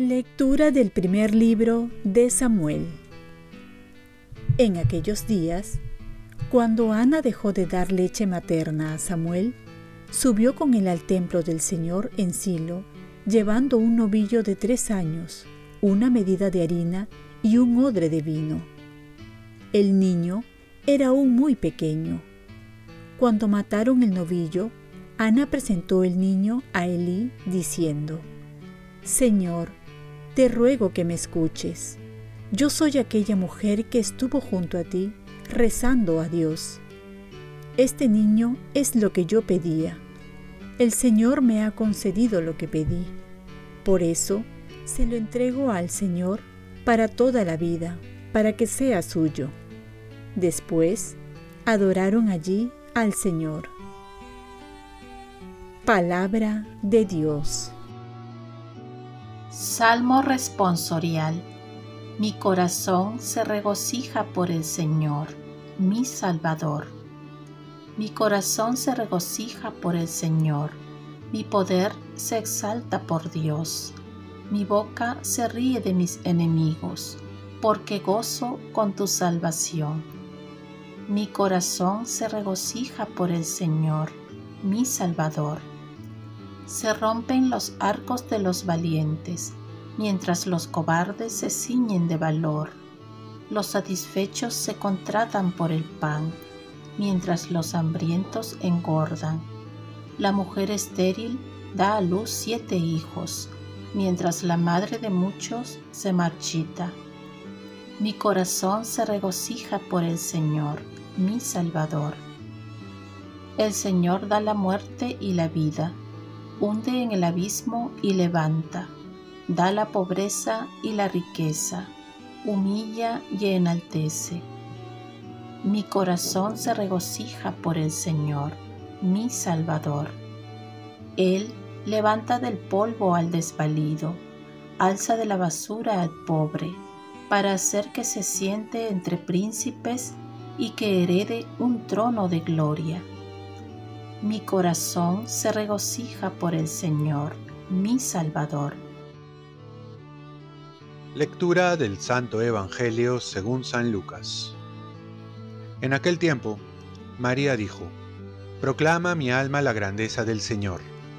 Lectura del primer libro de Samuel. En aquellos días, cuando Ana dejó de dar leche materna a Samuel, subió con él al templo del Señor en Silo, llevando un novillo de tres años, una medida de harina y un odre de vino. El niño era aún muy pequeño. Cuando mataron el novillo, Ana presentó el niño a Elí diciendo, Señor, te ruego que me escuches. Yo soy aquella mujer que estuvo junto a ti rezando a Dios. Este niño es lo que yo pedía. El Señor me ha concedido lo que pedí. Por eso se lo entrego al Señor para toda la vida, para que sea suyo. Después adoraron allí al Señor. Palabra de Dios. Salmo responsorial. Mi corazón se regocija por el Señor, mi Salvador. Mi corazón se regocija por el Señor, mi poder se exalta por Dios. Mi boca se ríe de mis enemigos, porque gozo con tu salvación. Mi corazón se regocija por el Señor, mi Salvador se rompen los arcos de los valientes, mientras los cobardes se ciñen de valor. Los satisfechos se contratan por el pan, mientras los hambrientos engordan. La mujer estéril da a luz siete hijos, mientras la madre de muchos se marchita. Mi corazón se regocija por el Señor, mi Salvador. El Señor da la muerte y la vida hunde en el abismo y levanta, da la pobreza y la riqueza, humilla y enaltece. Mi corazón se regocija por el Señor, mi Salvador. Él levanta del polvo al desvalido, alza de la basura al pobre, para hacer que se siente entre príncipes y que herede un trono de gloria mi corazón se regocija por el Señor, mi Salvador. Lectura del Santo Evangelio según San Lucas. En aquel tiempo, María dijo, Proclama mi alma la grandeza del Señor,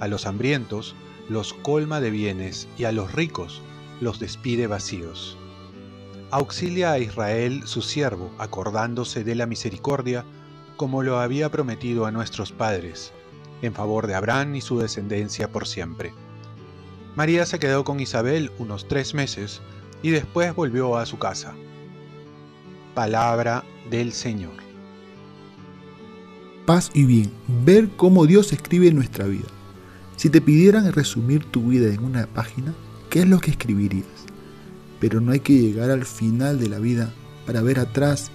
a los hambrientos los colma de bienes y a los ricos los despide vacíos auxilia a Israel su siervo, acordándose de la misericordia, como lo había prometido a nuestros padres, en favor de Abraham y su descendencia por siempre. María se quedó con Isabel unos tres meses y después volvió a su casa. Palabra del Señor. Paz y bien, ver cómo Dios escribe nuestra vida. Si te pidieran resumir tu vida en una página, ¿qué es lo que escribirías? pero no hay que llegar al final de la vida para ver atrás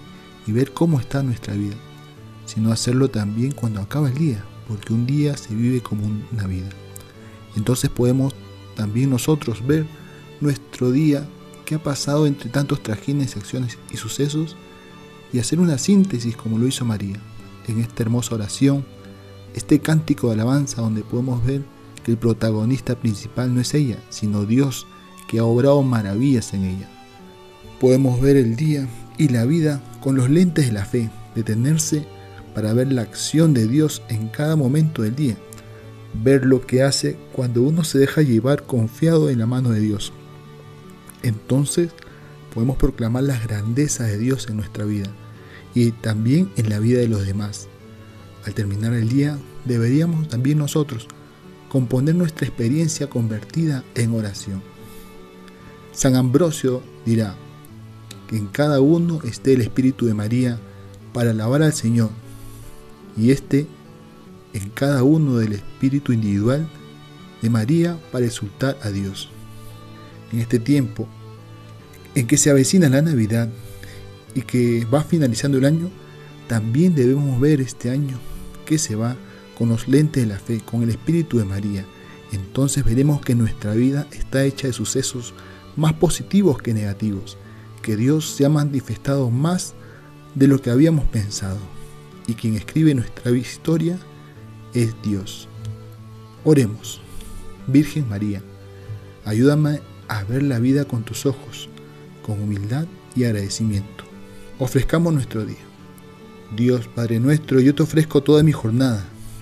y ver cómo está nuestra vida, sino hacerlo también cuando acaba el día, porque un día se vive como una vida. Entonces podemos también nosotros ver nuestro día que ha pasado entre tantos trajines, acciones y sucesos y hacer una síntesis como lo hizo María en esta hermosa oración, este cántico de alabanza donde podemos ver que el protagonista principal no es ella, sino Dios que ha obrado maravillas en ella. Podemos ver el día y la vida con los lentes de la fe, detenerse para ver la acción de Dios en cada momento del día, ver lo que hace cuando uno se deja llevar confiado en la mano de Dios. Entonces podemos proclamar las grandezas de Dios en nuestra vida y también en la vida de los demás. Al terminar el día, deberíamos también nosotros componer nuestra experiencia convertida en oración. San Ambrosio dirá que en cada uno esté el Espíritu de María para alabar al Señor y este en cada uno del Espíritu individual de María para exultar a Dios. En este tiempo en que se avecina la Navidad y que va finalizando el año, también debemos ver este año que se va con los lentes de la fe, con el Espíritu de María. Entonces veremos que nuestra vida está hecha de sucesos más positivos que negativos, que Dios se ha manifestado más de lo que habíamos pensado, y quien escribe nuestra historia es Dios. Oremos. Virgen María, ayúdame a ver la vida con tus ojos, con humildad y agradecimiento. Ofrezcamos nuestro día. Dios Padre nuestro, yo te ofrezco toda mi jornada